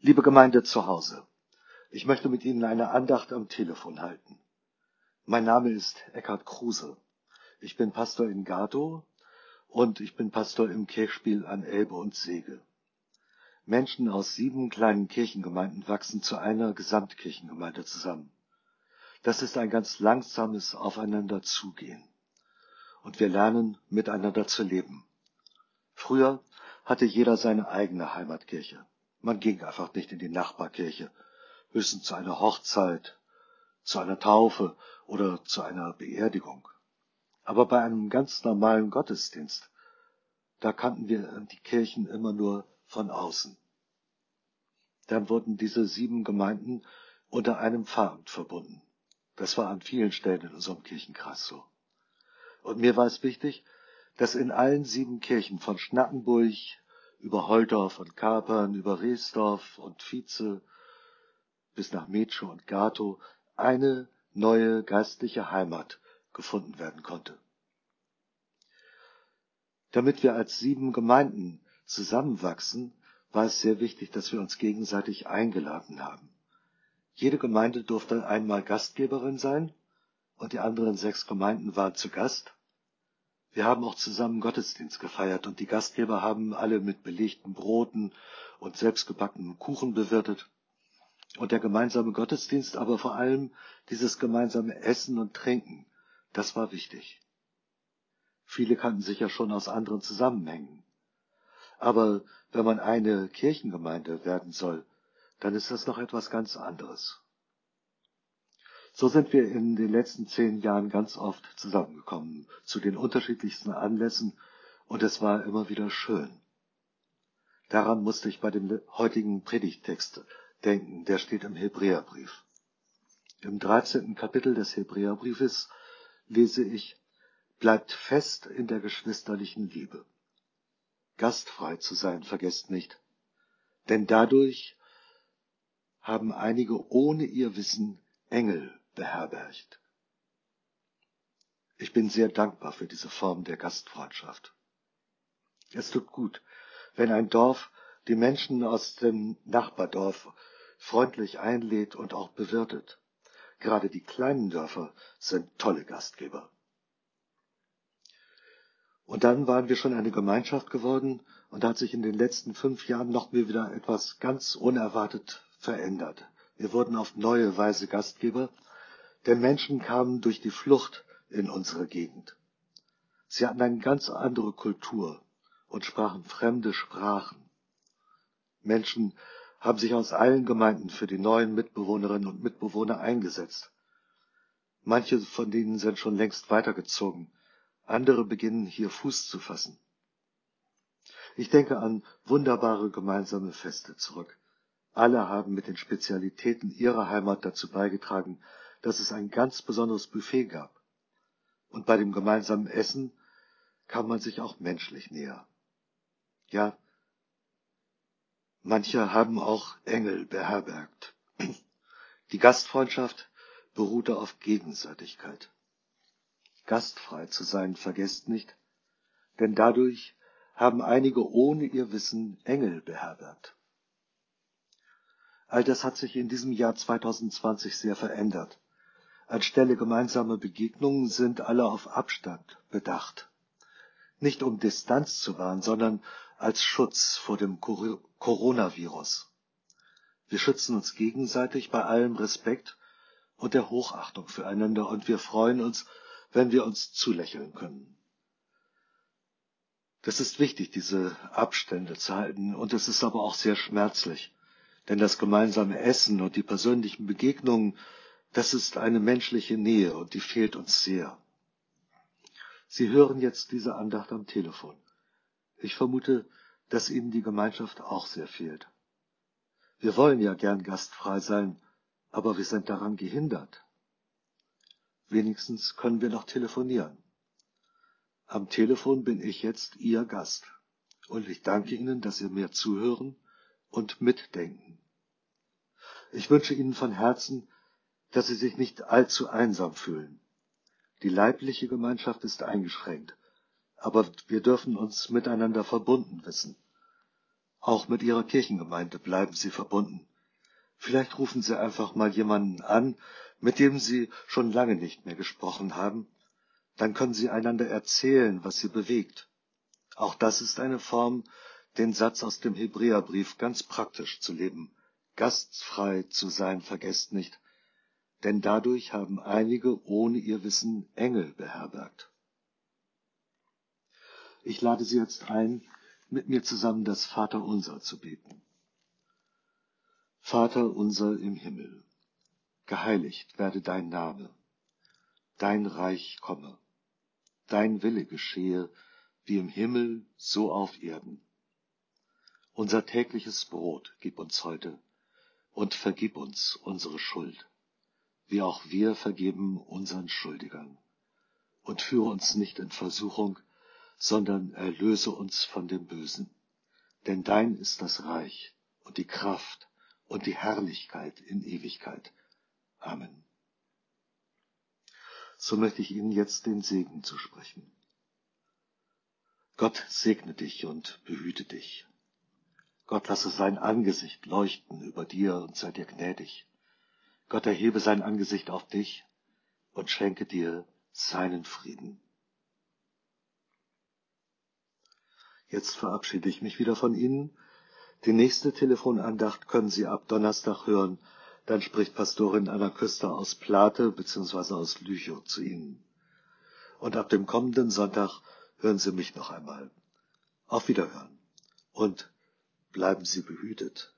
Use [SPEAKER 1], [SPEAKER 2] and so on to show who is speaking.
[SPEAKER 1] Liebe Gemeinde zu Hause, ich möchte mit Ihnen eine Andacht am Telefon halten. Mein Name ist Eckhard Kruse. Ich bin Pastor in Gatow und ich bin Pastor im Kirchspiel an Elbe und Sege. Menschen aus sieben kleinen Kirchengemeinden wachsen zu einer Gesamtkirchengemeinde zusammen. Das ist ein ganz langsames Aufeinander zugehen. Und wir lernen, miteinander zu leben. Früher hatte jeder seine eigene Heimatkirche. Man ging einfach nicht in die Nachbarkirche, höchstens zu einer Hochzeit, zu einer Taufe oder zu einer Beerdigung. Aber bei einem ganz normalen Gottesdienst, da kannten wir die Kirchen immer nur von außen. Dann wurden diese sieben Gemeinden unter einem Pfarramt verbunden. Das war an vielen Stellen in unserem Kirchenkreis so. Und mir war es wichtig, dass in allen sieben Kirchen von Schnackenburg über Holdorf und Kapern, über Reesdorf und Vize bis nach Metsche und Gato eine neue geistliche Heimat gefunden werden konnte. Damit wir als sieben Gemeinden zusammenwachsen, war es sehr wichtig, dass wir uns gegenseitig eingeladen haben. Jede Gemeinde durfte einmal Gastgeberin sein und die anderen sechs Gemeinden waren zu Gast wir haben auch zusammen Gottesdienst gefeiert und die Gastgeber haben alle mit belegten Broten und selbstgebackenem Kuchen bewirtet. Und der gemeinsame Gottesdienst, aber vor allem dieses gemeinsame Essen und Trinken, das war wichtig. Viele kannten sich ja schon aus anderen Zusammenhängen. Aber wenn man eine Kirchengemeinde werden soll, dann ist das noch etwas ganz anderes. So sind wir in den letzten zehn Jahren ganz oft zusammengekommen, zu den unterschiedlichsten Anlässen, und es war immer wieder schön. Daran musste ich bei dem heutigen Predigttext denken, der steht im Hebräerbrief. Im 13. Kapitel des Hebräerbriefes lese ich, bleibt fest in der geschwisterlichen Liebe. Gastfrei zu sein, vergesst nicht, denn dadurch haben einige ohne ihr Wissen Engel beherbergt. Ich bin sehr dankbar für diese Form der Gastfreundschaft. Es tut gut, wenn ein Dorf die Menschen aus dem Nachbardorf freundlich einlädt und auch bewirtet. Gerade die kleinen Dörfer sind tolle Gastgeber. Und dann waren wir schon eine Gemeinschaft geworden und hat sich in den letzten fünf Jahren noch mir wieder etwas ganz unerwartet verändert. Wir wurden auf neue Weise Gastgeber denn Menschen kamen durch die Flucht in unsere Gegend. Sie hatten eine ganz andere Kultur und sprachen fremde Sprachen. Menschen haben sich aus allen Gemeinden für die neuen Mitbewohnerinnen und Mitbewohner eingesetzt. Manche von denen sind schon längst weitergezogen, andere beginnen hier Fuß zu fassen. Ich denke an wunderbare gemeinsame Feste zurück. Alle haben mit den Spezialitäten ihrer Heimat dazu beigetragen, dass es ein ganz besonderes Buffet gab. Und bei dem gemeinsamen Essen kam man sich auch menschlich näher. Ja, manche haben auch Engel beherbergt. Die Gastfreundschaft beruhte auf Gegenseitigkeit. Gastfrei zu sein, vergesst nicht, denn dadurch haben einige ohne ihr Wissen Engel beherbergt. All das hat sich in diesem Jahr 2020 sehr verändert. Anstelle gemeinsamer Begegnungen sind alle auf Abstand bedacht. Nicht um Distanz zu wahren, sondern als Schutz vor dem Coronavirus. Wir schützen uns gegenseitig bei allem Respekt und der Hochachtung füreinander und wir freuen uns, wenn wir uns zulächeln können. Das ist wichtig, diese Abstände zu halten, und es ist aber auch sehr schmerzlich, denn das gemeinsame Essen und die persönlichen Begegnungen das ist eine menschliche Nähe und die fehlt uns sehr. Sie hören jetzt diese Andacht am Telefon. Ich vermute, dass Ihnen die Gemeinschaft auch sehr fehlt. Wir wollen ja gern gastfrei sein, aber wir sind daran gehindert. Wenigstens können wir noch telefonieren. Am Telefon bin ich jetzt Ihr Gast und ich danke Ihnen, dass Sie mir zuhören und mitdenken. Ich wünsche Ihnen von Herzen, dass sie sich nicht allzu einsam fühlen. Die leibliche Gemeinschaft ist eingeschränkt, aber wir dürfen uns miteinander verbunden wissen. Auch mit Ihrer Kirchengemeinde bleiben Sie verbunden. Vielleicht rufen Sie einfach mal jemanden an, mit dem Sie schon lange nicht mehr gesprochen haben. Dann können Sie einander erzählen, was Sie bewegt. Auch das ist eine Form, den Satz aus dem Hebräerbrief ganz praktisch zu leben. Gastfrei zu sein, vergesst nicht, denn dadurch haben einige ohne ihr Wissen Engel beherbergt. Ich lade Sie jetzt ein, mit mir zusammen das Vaterunser zu beten. Vater unser im Himmel, geheiligt werde dein Name, dein Reich komme, dein Wille geschehe, wie im Himmel, so auf Erden. Unser tägliches Brot gib uns heute und vergib uns unsere Schuld, wie auch wir vergeben unseren Schuldigern. Und führe uns nicht in Versuchung, sondern erlöse uns von dem Bösen. Denn dein ist das Reich und die Kraft und die Herrlichkeit in Ewigkeit. Amen. So möchte ich Ihnen jetzt den Segen zusprechen. Gott segne dich und behüte dich. Gott lasse sein Angesicht leuchten über dir und sei dir gnädig. Gott erhebe sein Angesicht auf dich und schenke dir seinen Frieden. Jetzt verabschiede ich mich wieder von Ihnen. Die nächste Telefonandacht können Sie ab Donnerstag hören. Dann spricht Pastorin Anna Küster aus Plate bzw. aus Lüchow zu Ihnen. Und ab dem kommenden Sonntag hören Sie mich noch einmal. Auf Wiederhören und bleiben Sie behütet.